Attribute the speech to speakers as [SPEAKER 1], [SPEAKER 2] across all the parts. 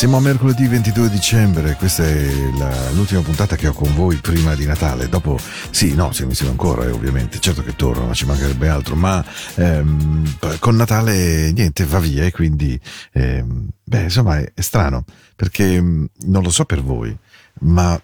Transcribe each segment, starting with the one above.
[SPEAKER 1] Siamo a mercoledì 22 dicembre, questa è la, l'ultima puntata che ho con voi prima di Natale. Dopo, sì, no, siamo insieme ancora, eh, ovviamente. Certo che torno, ma ci mancherebbe altro. Ma ehm, con Natale niente, va via e quindi, ehm, beh, insomma, è, è strano perché mm, non lo so per voi, ma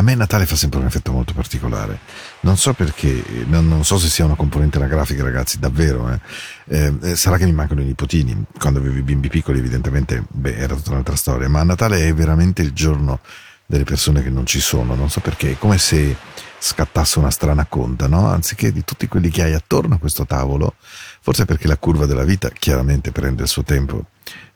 [SPEAKER 1] a me Natale fa sempre un effetto molto particolare. Non so perché, non, non so se sia una componente anagrafica, ragazzi, davvero. Eh. Eh, sarà che mi mancano i nipotini. Quando avevo i bimbi piccoli, evidentemente, beh, era tutta un'altra storia. Ma Natale è veramente il giorno delle persone che non ci sono. Non so perché, è come se scattasse una strana conta, no? Anziché di tutti quelli che hai attorno a questo tavolo, forse perché la curva della vita chiaramente prende il suo tempo,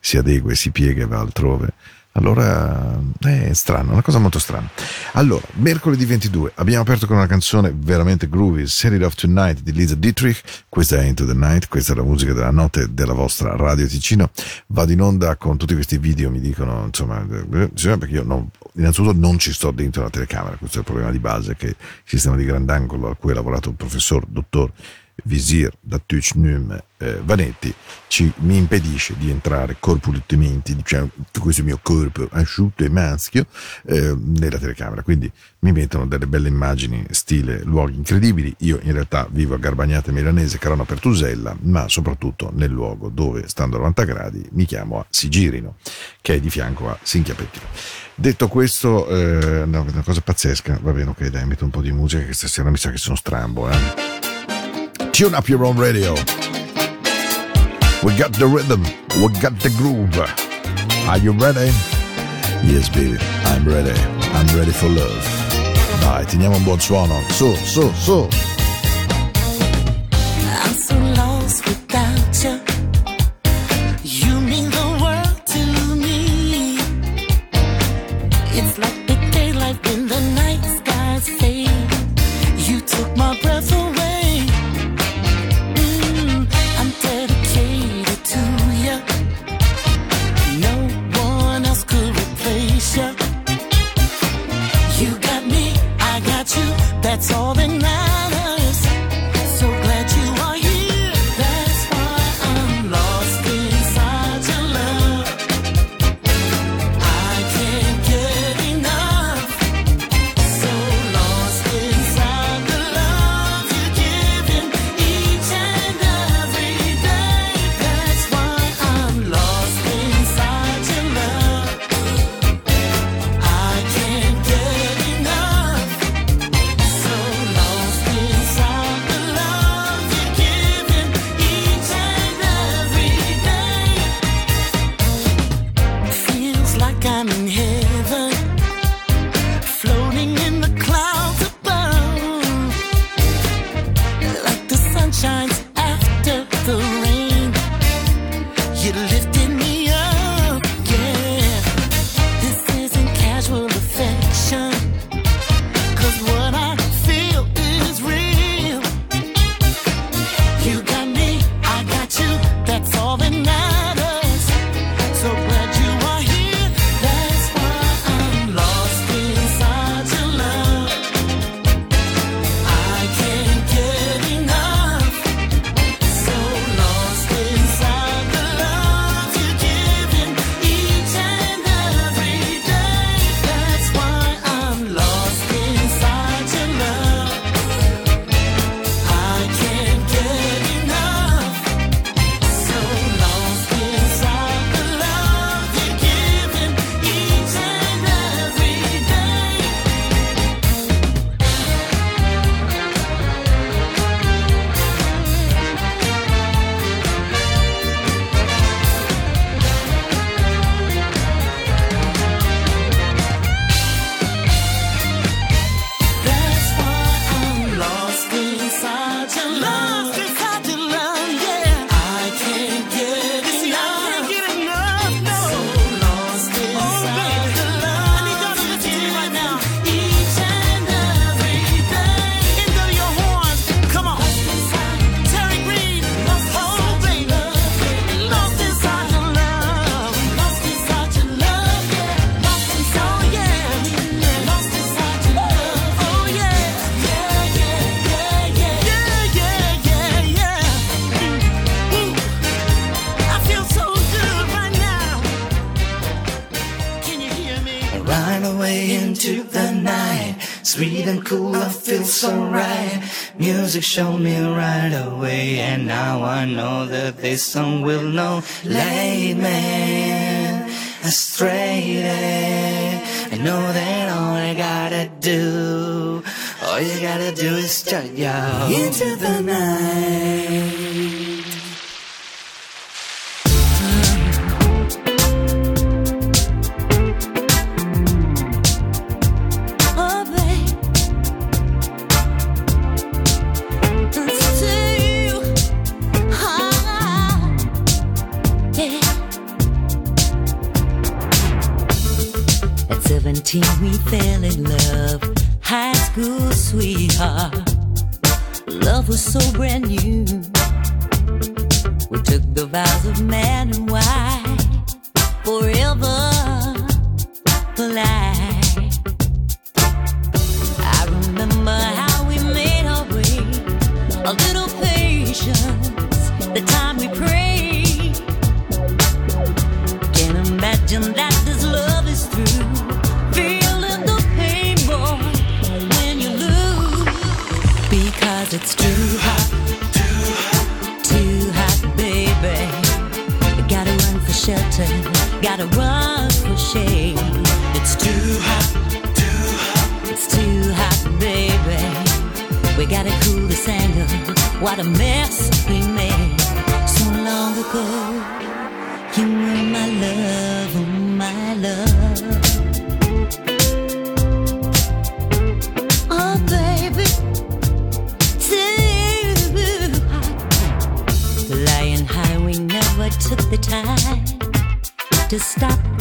[SPEAKER 1] si adegua e si piega e va altrove allora è strano, una cosa molto strana. Allora, mercoledì 22 abbiamo aperto con una canzone veramente groovy, Set It Off Tonight di Lisa Dietrich, questa è Into the Night, questa è la musica della notte della vostra Radio Ticino. Vado in onda con tutti questi video, mi dicono, insomma, eh, perché io non, innanzitutto non ci sto dentro la telecamera, questo è il problema di base che il sistema di grandangolo a cui ha lavorato il professor, dottor Visir da Tuchnum eh, Vanetti ci, mi impedisce di entrare corpulentemente, diciamo, questo mio corpo asciutto e maschio, eh, nella telecamera. Quindi mi mettono delle belle immagini, stile luoghi incredibili. Io in realtà vivo a Garbagnate Milanese, Carano Pertusella, ma soprattutto nel luogo dove, stando a 90 gradi, mi chiamo a Sigirino, che è di fianco a Sinchiapettino. Detto questo, eh, no, una cosa pazzesca, va bene, ok, dai, metto un po' di musica che stasera mi sa che sono strambo, eh. Tune up your own radio. We got the rhythm, we got the groove. Are you ready? Yes, baby, I'm ready. I'm ready for love. Dai, teniamo un buon suono. Su, su, su.
[SPEAKER 2] I'm so lost without you.
[SPEAKER 3] alright. Music showed me right away, and now I know that this song will know. lead me astray. I know that all I gotta do, all you gotta do is turn you into the night.
[SPEAKER 2] Till we fell in love, high school sweetheart. Love was so brand new. We took the vows of man and wife forever for life. shelter, gotta run for shade. It's too hot, too hot, it's too hot, baby. We gotta cool this anger, what a mess we made so long ago. You were my love, oh my love. Oh, baby, too hot. High, we never took the time to stop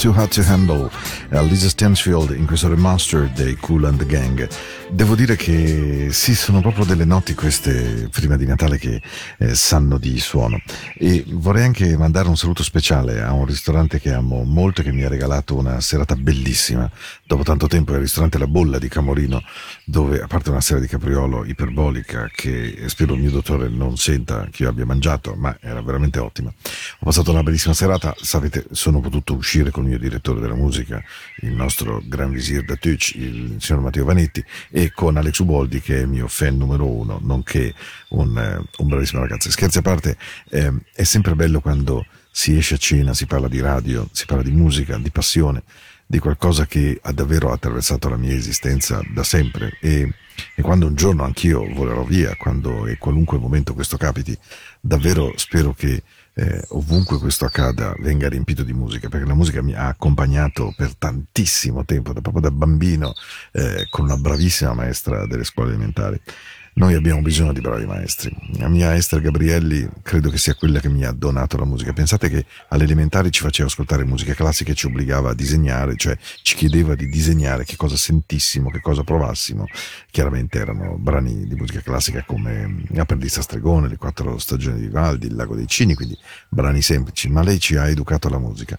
[SPEAKER 2] Too Hard to
[SPEAKER 1] Handle, eh, Lisa Stansfield in questo remaster dei Cool and the Gang. Devo dire che sì, sono proprio delle notti queste prima di Natale che eh, sanno di suono. E vorrei anche mandare un saluto speciale a un ristorante che amo molto e che mi ha regalato una serata bellissima. Dopo tanto tempo è il ristorante La Bolla di Camorino, dove a parte una sera di capriolo iperbolica che spero il mio dottore non senta che io abbia mangiato, ma era veramente ottima. Ho passato una bellissima serata, sapete, sono potuto uscire con il mio direttore della musica, il nostro gran visir da Tuc, il signor Matteo Vanetti, e con Alex Uboldi che è il mio fan numero uno, nonché un, eh, un bravissimo ragazzo. Scherzi a parte, eh, è sempre bello quando si esce a cena, si parla di radio, si parla di musica, di passione, di qualcosa che ha davvero attraversato la mia esistenza da sempre e, e quando un giorno anch'io volerò via, quando e qualunque momento questo capiti, davvero spero che eh, ovunque questo accada venga riempito di musica, perché la musica mi ha accompagnato per tantissimo tempo, da, proprio da bambino, eh, con una bravissima maestra delle scuole elementari. Noi abbiamo bisogno di bravi maestri. La mia Esther Gabrielli credo che sia quella che mi ha donato la musica. Pensate che alle elementari ci faceva ascoltare musica classica e ci obbligava a disegnare, cioè ci chiedeva di disegnare che cosa sentissimo, che cosa provassimo. Chiaramente erano brani di musica classica come Appendiz Stregone, Le quattro stagioni di Vivaldi, Il lago dei cini, quindi brani semplici, ma lei ci ha educato alla musica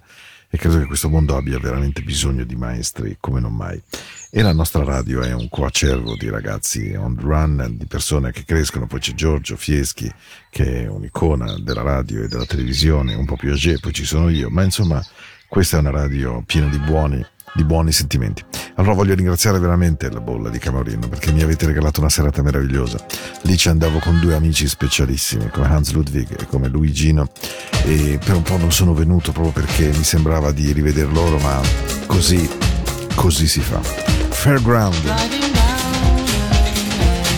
[SPEAKER 1] e credo che questo mondo abbia veramente bisogno di maestri come non mai. E la nostra radio è un coacervo di ragazzi on the run, di persone che crescono, poi c'è Giorgio Fieschi che è un'icona della radio e della televisione, un po' più age, poi ci sono io, ma insomma questa è una radio piena di buoni di buoni sentimenti. Allora voglio ringraziare veramente la bolla di Camorino perché mi avete regalato una serata meravigliosa. Lì ci andavo con due amici specialissimi come Hans Ludwig e come Luigino e per un po' non sono venuto proprio perché mi sembrava di rivedere loro ma così, così si fa. Fairground.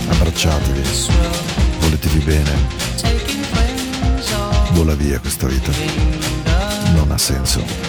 [SPEAKER 1] Abbracciatevi, voletevi bene. Vola via questa vita. Non ha senso.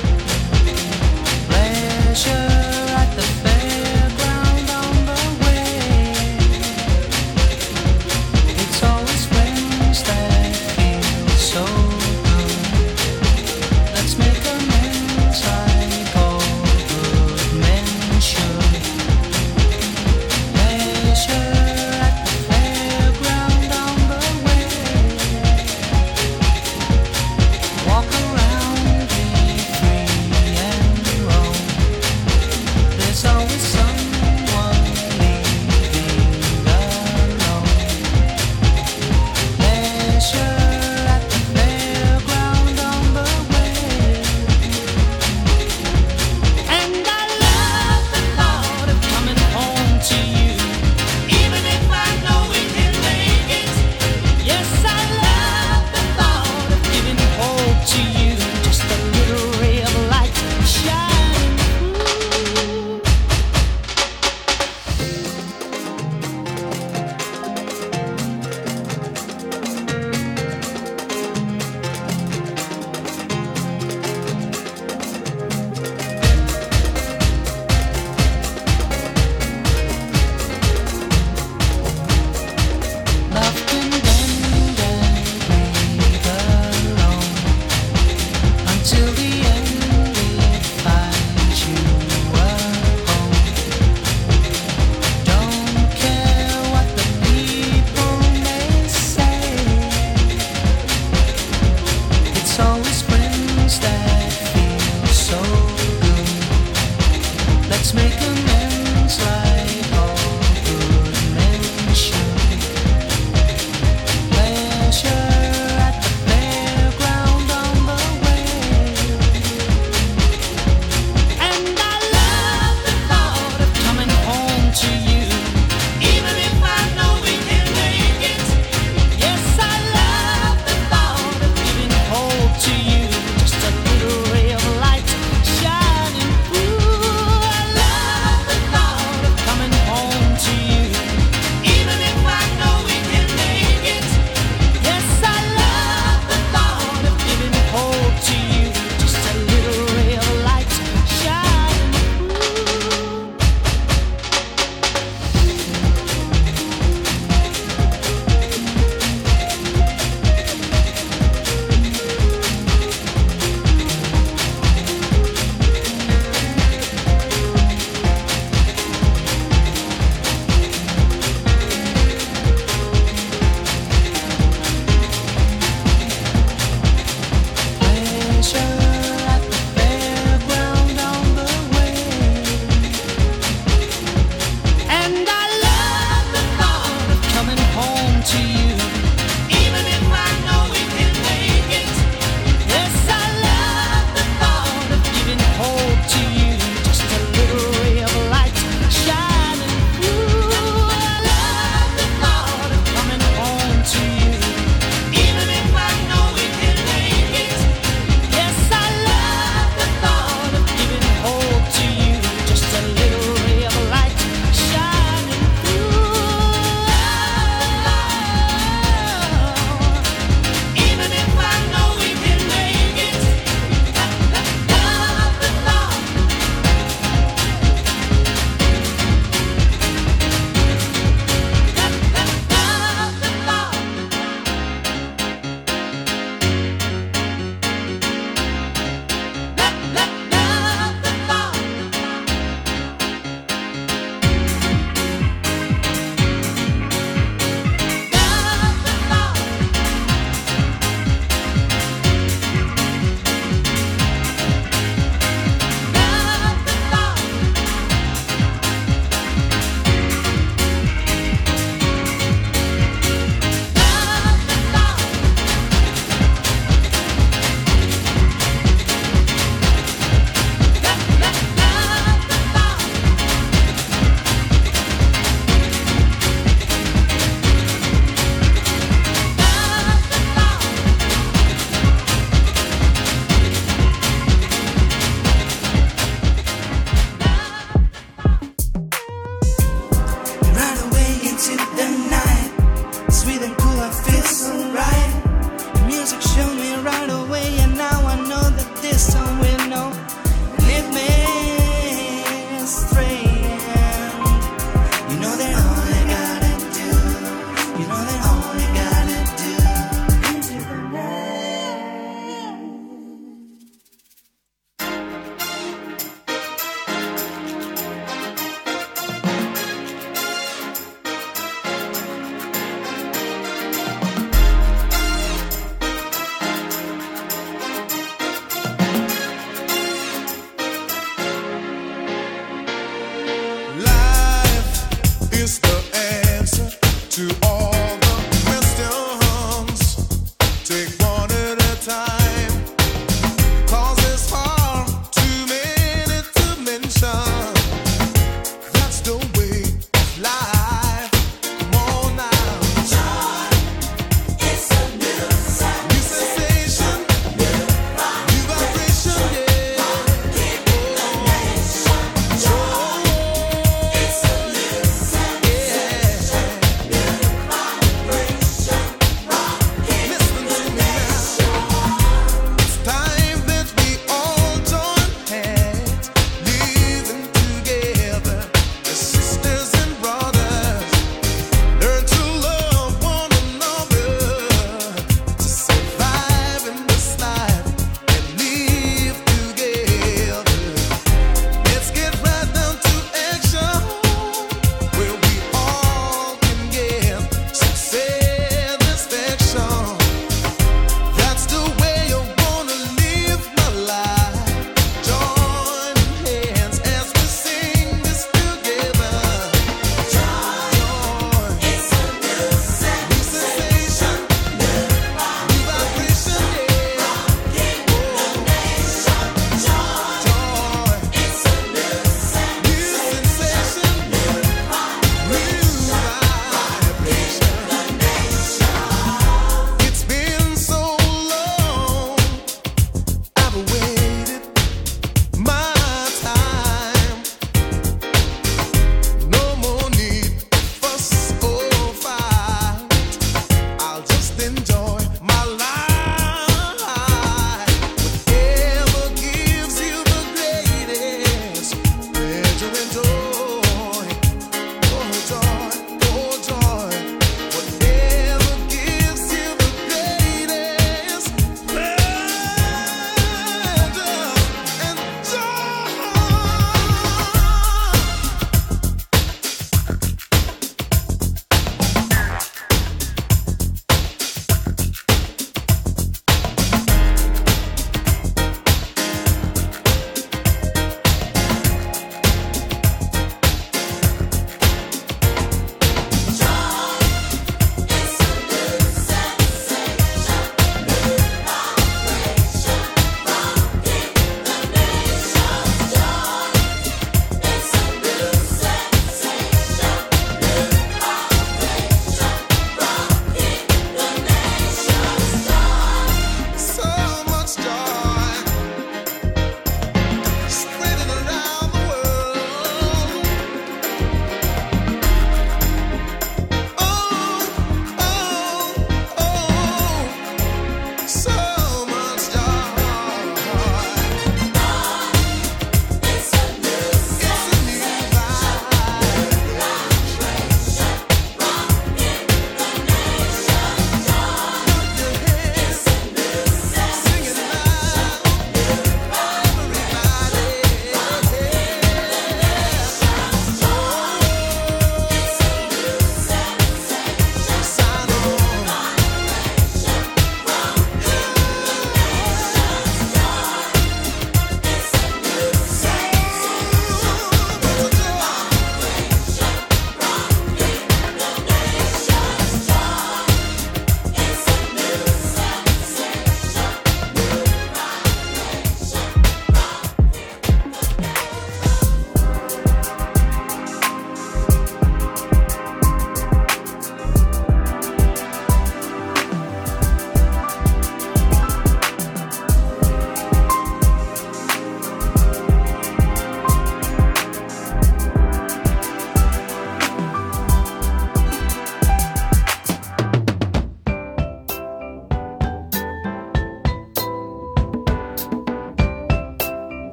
[SPEAKER 4] sister.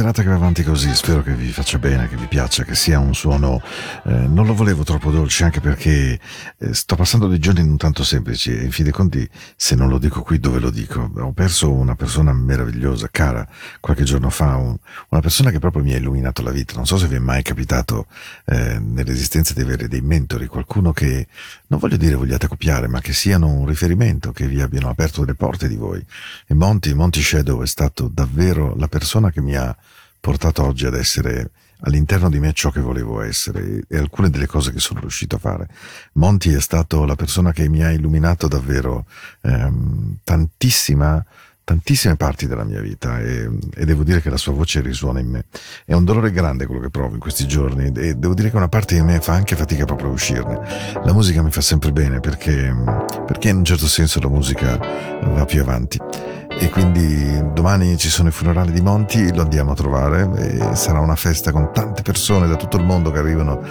[SPEAKER 5] Serata che va avanti così, spero che vi faccia bene, che vi piaccia, che sia un suono... Eh, non lo volevo troppo dolce anche perché eh, sto passando dei giorni non tanto semplici e in fin dei conti se non lo dico qui dove lo dico. Ho perso una persona meravigliosa, cara, qualche giorno fa, un- una persona che proprio mi ha illuminato la vita. Non so se vi è mai capitato eh, nell'esistenza di avere dei mentori, qualcuno che non voglio dire vogliate copiare, ma che siano un riferimento, che vi abbiano aperto delle porte di voi. E Monty, Monty Shadow è stato davvero la persona che mi ha portato oggi ad essere all'interno di me ciò che volevo essere e alcune delle cose che sono riuscito a fare. Monty è stato la persona che mi ha illuminato davvero ehm, tantissime parti della mia vita e, e devo dire che la sua voce risuona in me. È un dolore grande quello che provo in questi giorni e devo dire che una parte di me fa anche fatica proprio a uscirne. La musica mi fa sempre bene perché, perché in un certo senso la musica va più avanti. E quindi domani ci sono i funerali di Monti, lo andiamo a trovare sarà una festa con tante persone da tutto il mondo che arrivano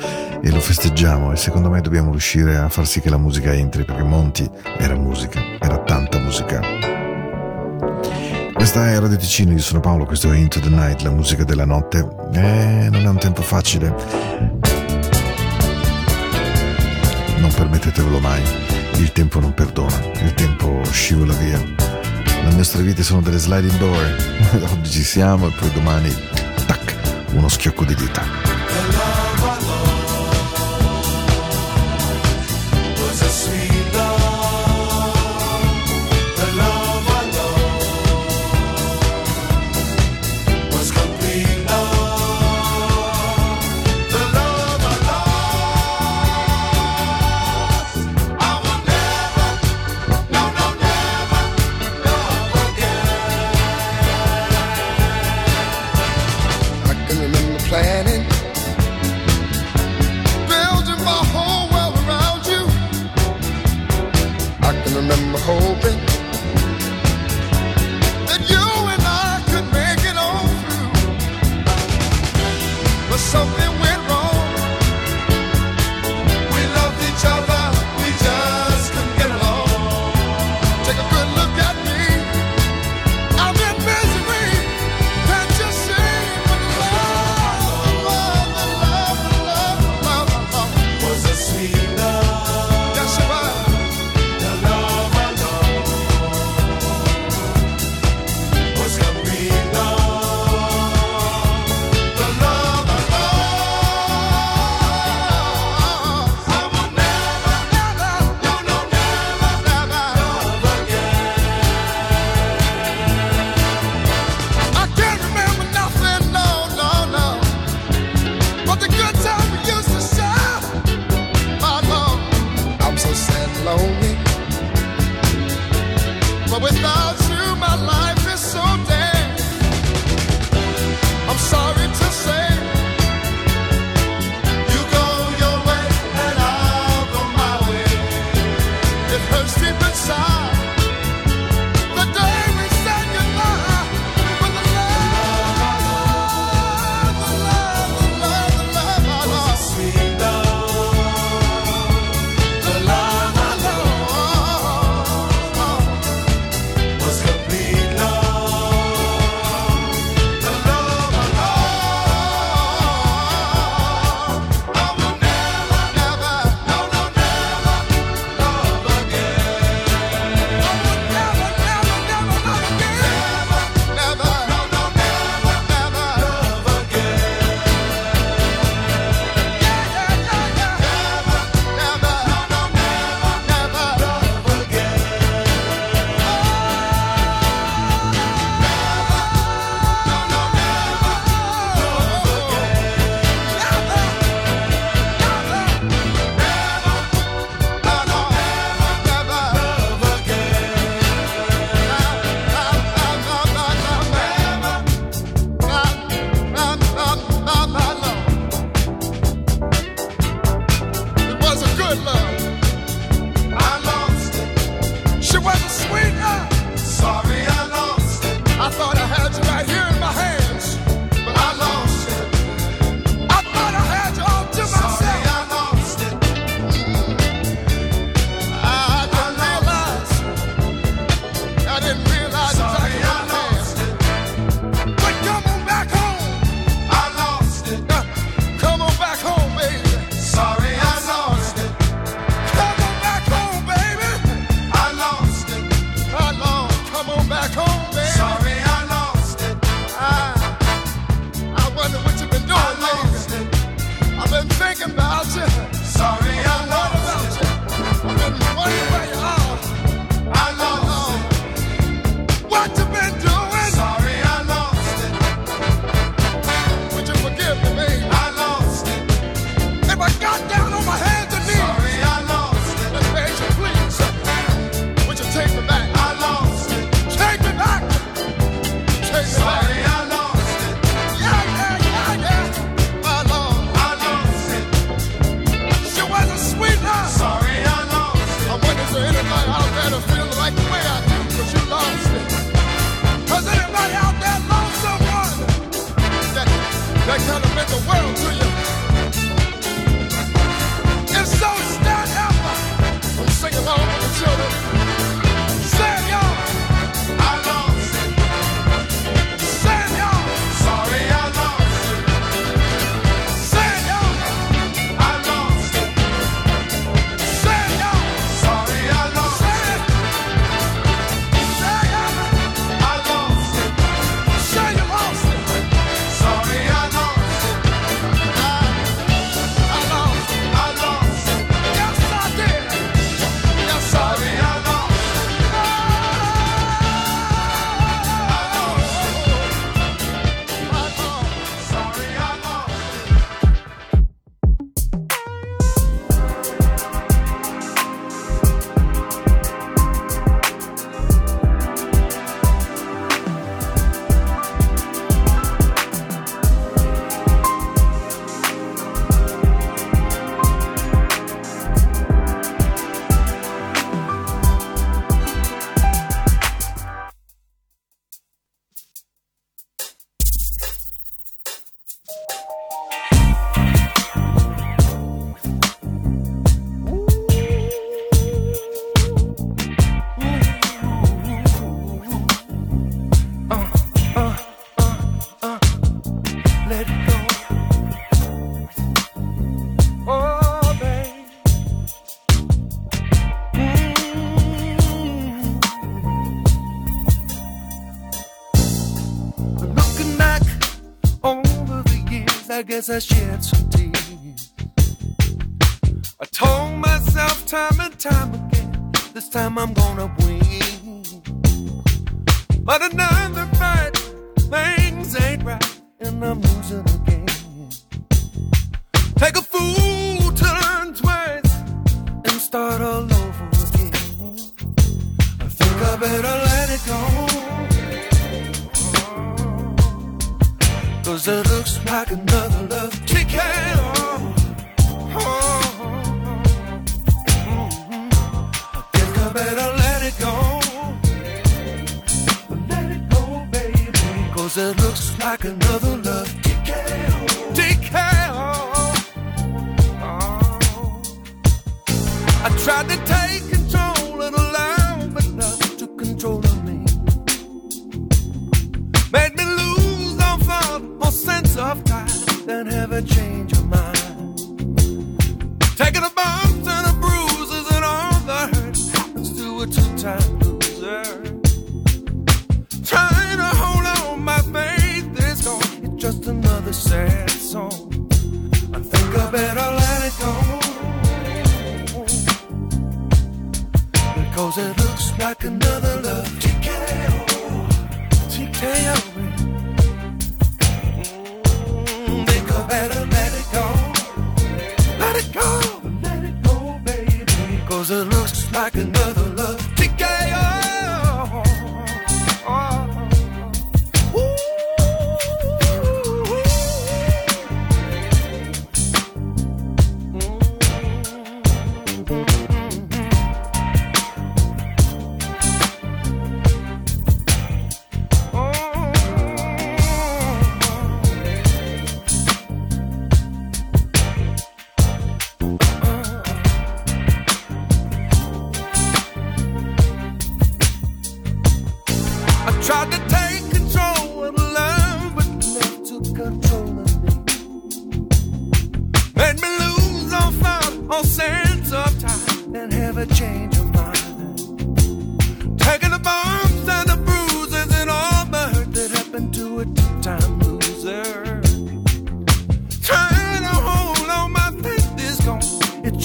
[SPEAKER 5] e lo festeggiamo e secondo me dobbiamo riuscire a far sì che la musica entri perché Monti era musica, era tanta musica. Questa è Radio Ticino, io sono Paolo, questo è Into the Night, la musica della notte. Eh, non è un tempo facile. Non permettetevelo mai, il tempo non perdona, il tempo scivola via. Le nostre vite sono delle sliding door. Oggi ci siamo e poi domani, tac, uno schiocco di dita.
[SPEAKER 6] guess I
[SPEAKER 7] shed some tears. I told myself time and time again, this time I'm gonna win. But enough. like another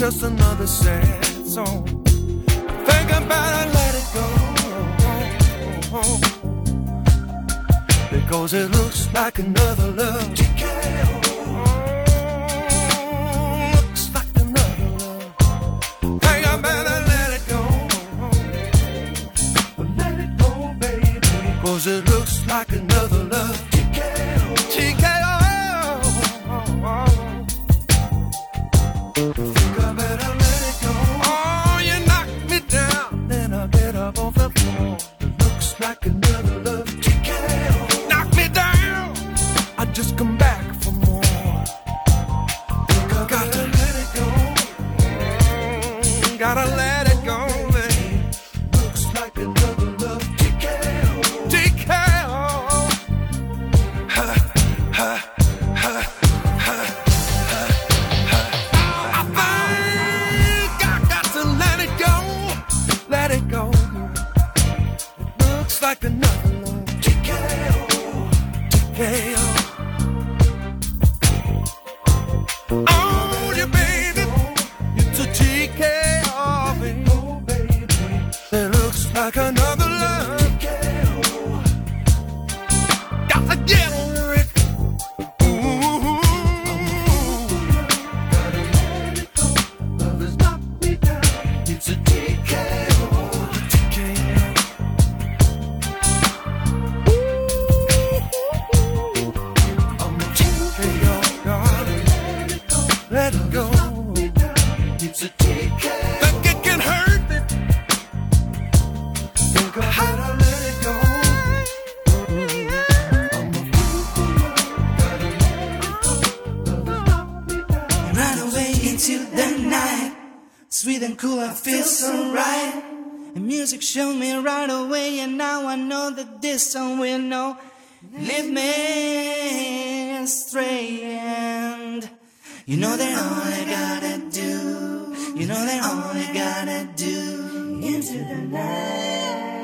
[SPEAKER 7] just another sad song. Think about it, let it go. Because it looks like another love. Oh, looks like another love. Think about. Let it go, baby. Cause it looks like another
[SPEAKER 3] music me right away, and now I know that this song will know. leave me astray, and you know that all I gotta do, you know that all I gotta do into the night.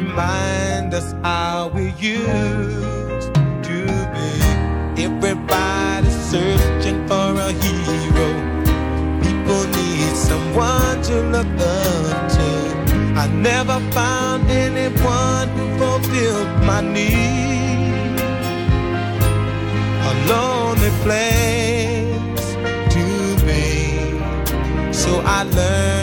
[SPEAKER 5] remind us how we used to be. Everybody's searching for a hero. People need someone to look up to. I never found anyone who fulfilled my need. A lonely place to be. So I learned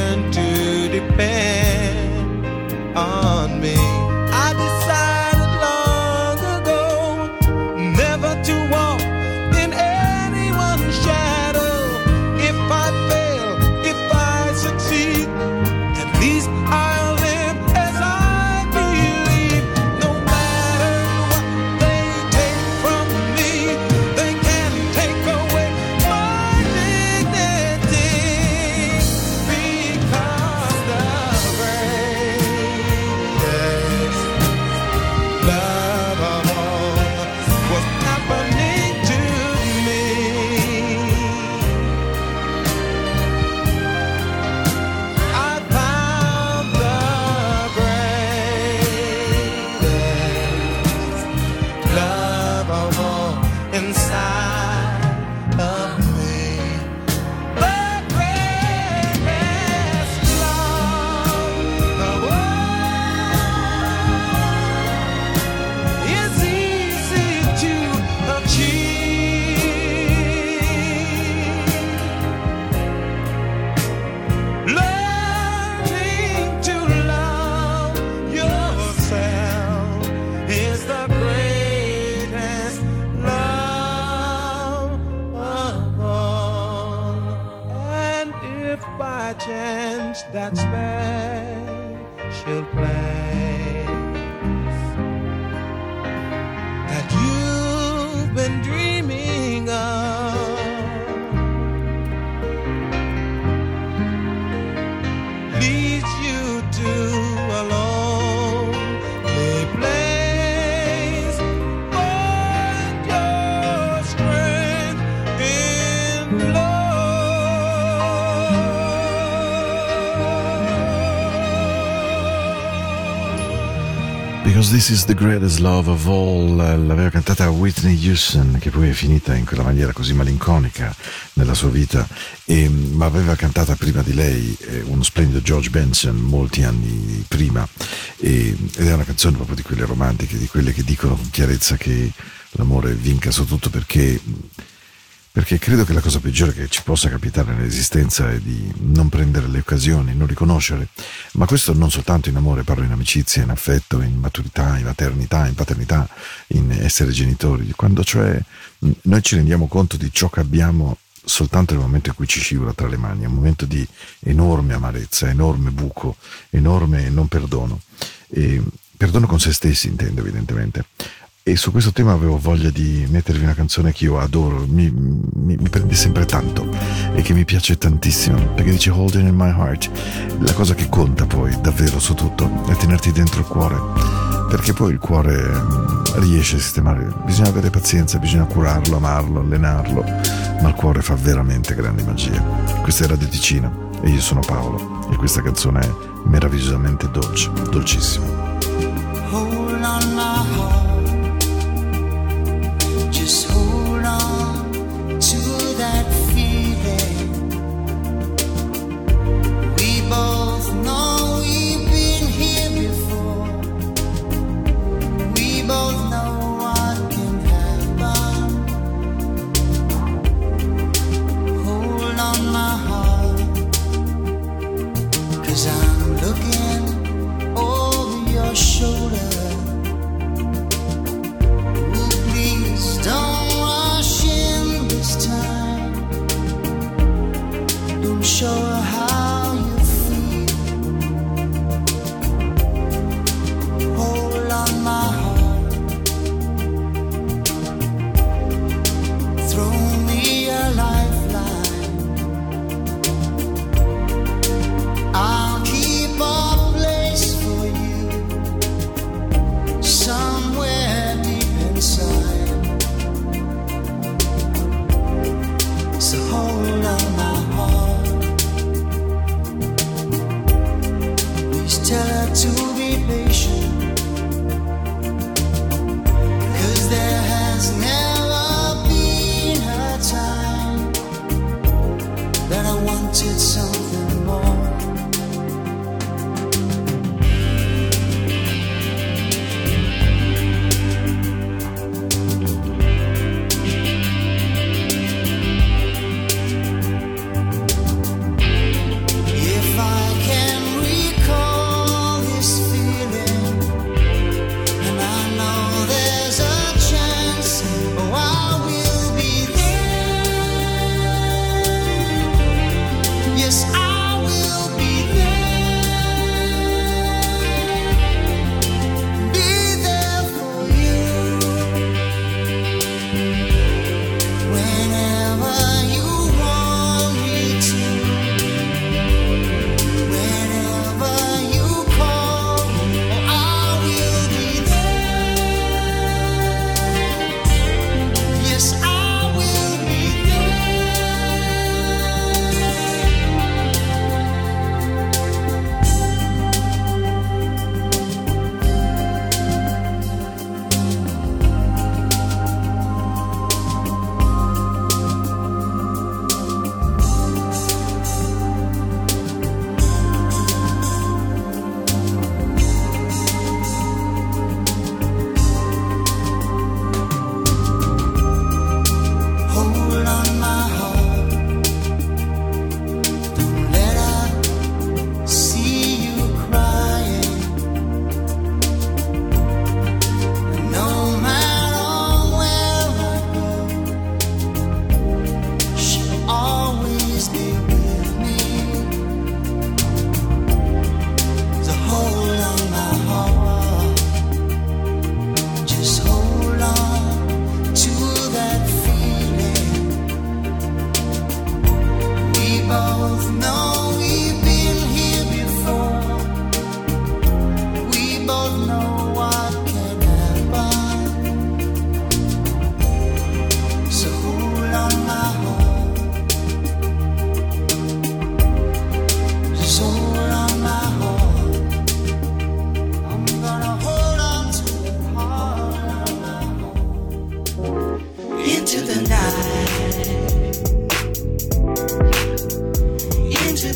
[SPEAKER 1] This is the greatest love of all l'aveva cantata Whitney Houston che poi è finita in quella maniera così malinconica nella sua vita e, ma aveva cantata prima di lei eh, uno splendido George Benson molti anni prima e, ed è una canzone proprio di quelle romantiche di quelle che dicono con chiarezza che l'amore vinca su tutto perché perché credo che la cosa peggiore che ci possa capitare nell'esistenza è di non prendere le occasioni, non riconoscere, ma questo non soltanto in amore, parlo in amicizia, in affetto, in maturità, in maternità, in paternità, in essere genitori, quando cioè noi ci rendiamo conto di ciò che abbiamo soltanto nel momento in cui ci scivola tra le mani, è un momento di enorme amarezza, enorme buco, enorme non perdono. E perdono con se stessi, intendo evidentemente. E su questo tema avevo voglia di mettervi una canzone che io adoro, mi, mi- mi prende sempre tanto e che mi piace tantissimo, perché dice Holding in my heart. La cosa che conta poi, davvero, su tutto, è tenerti dentro il cuore, perché poi il cuore mm, riesce a sistemare, bisogna avere pazienza, bisogna curarlo, amarlo, allenarlo, ma il cuore fa veramente grandi magie. Questa è Radio Ticino e io sono Paolo e questa canzone è meravigliosamente dolce, dolcissima.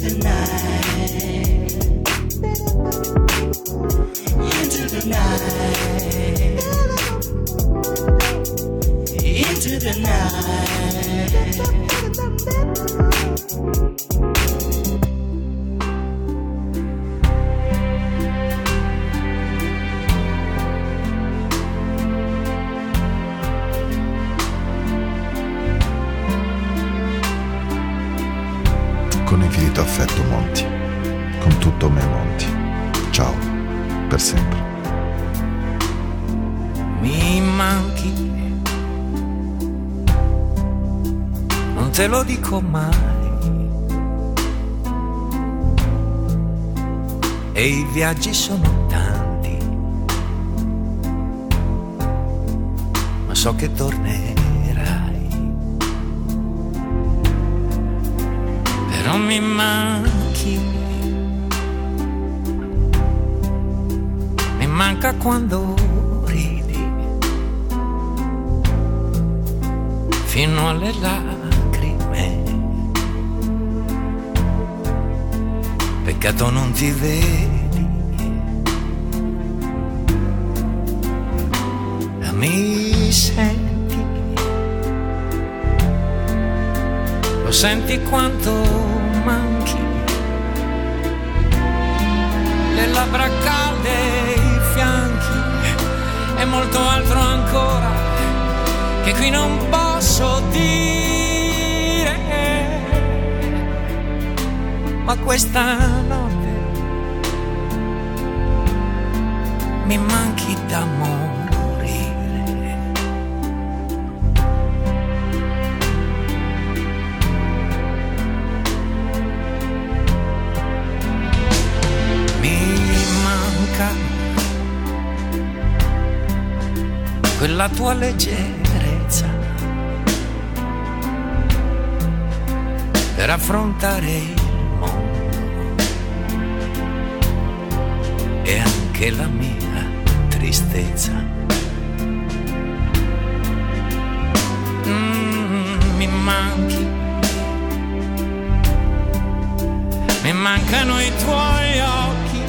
[SPEAKER 3] Into
[SPEAKER 8] viaggi sono tanti. Ma so che tornerai. Però mi manchi. Mi manca quando ridi fino alle lacrime. Peccato non ti vedi. Mi senti, lo senti quanto manchi le labbra calde, i fianchi e molto altro ancora che qui non posso dire. Ma questa notte mi manchi da morire. Mi manca quella tua leggerezza per affrontare il mondo e anche la mia tristezza. Manchi, mi mancano i tuoi occhi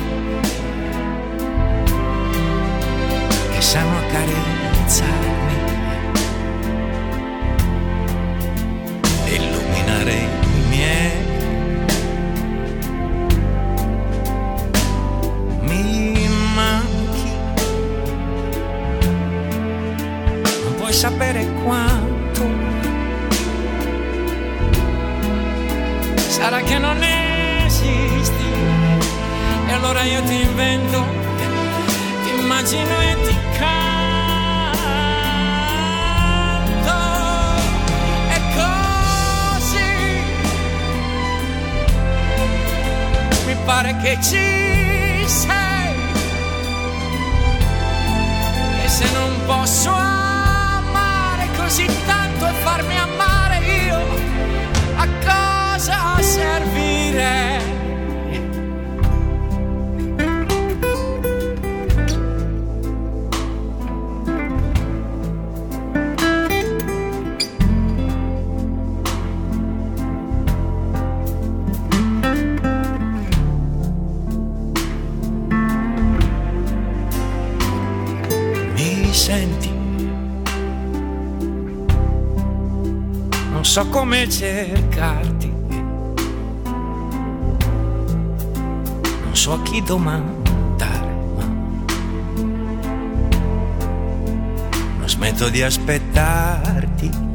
[SPEAKER 8] che sanno accarezzarmi illuminare i miei. Mi manchi, non puoi sapere quanto. Sarà che non esisti e allora io ti invento, ti immagino e ti canto. E così mi pare che ci sei. E se non posso amare così tanto e farmi amare cosa servirei? Mi senti? Non so come cercarti. So a chi domandare, ma non smetto di aspettarti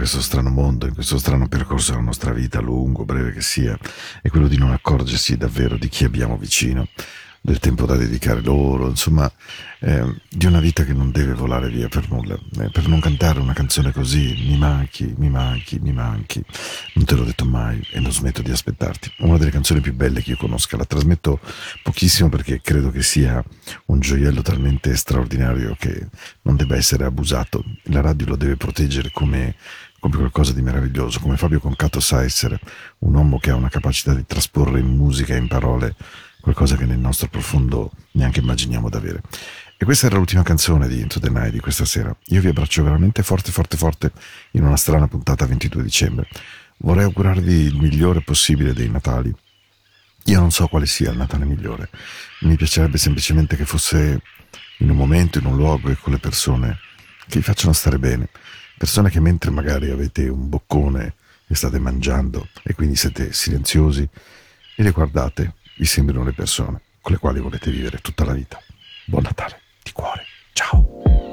[SPEAKER 1] questo strano mondo, in questo strano percorso della nostra vita, lungo, breve che sia, è quello di non accorgersi davvero di chi abbiamo vicino, del tempo da dedicare loro, insomma, eh, di una vita che non deve volare via per nulla. Eh, per non cantare una canzone così, mi manchi, mi manchi, mi manchi, non te l'ho detto mai e non smetto di aspettarti. Una delle canzoni più belle che io conosca, la trasmetto pochissimo perché credo che sia un gioiello talmente straordinario che non debba essere abusato. La radio lo deve proteggere come come qualcosa di meraviglioso, come Fabio Concato sa essere un uomo che ha una capacità di trasporre in musica e in parole qualcosa che nel nostro profondo neanche immaginiamo d'avere. E questa era l'ultima canzone di Into the Night di questa sera. Io vi abbraccio veramente forte, forte, forte in una strana puntata 22 dicembre. Vorrei augurarvi il migliore possibile dei Natali. Io non so quale sia il Natale migliore. Mi piacerebbe semplicemente che fosse in un momento, in un luogo e con le persone che vi facciano stare bene. Persone che mentre magari avete un boccone e state mangiando e quindi siete silenziosi e le guardate, vi sembrano le persone con le quali volete vivere tutta la vita. Buon Natale, di cuore. Ciao.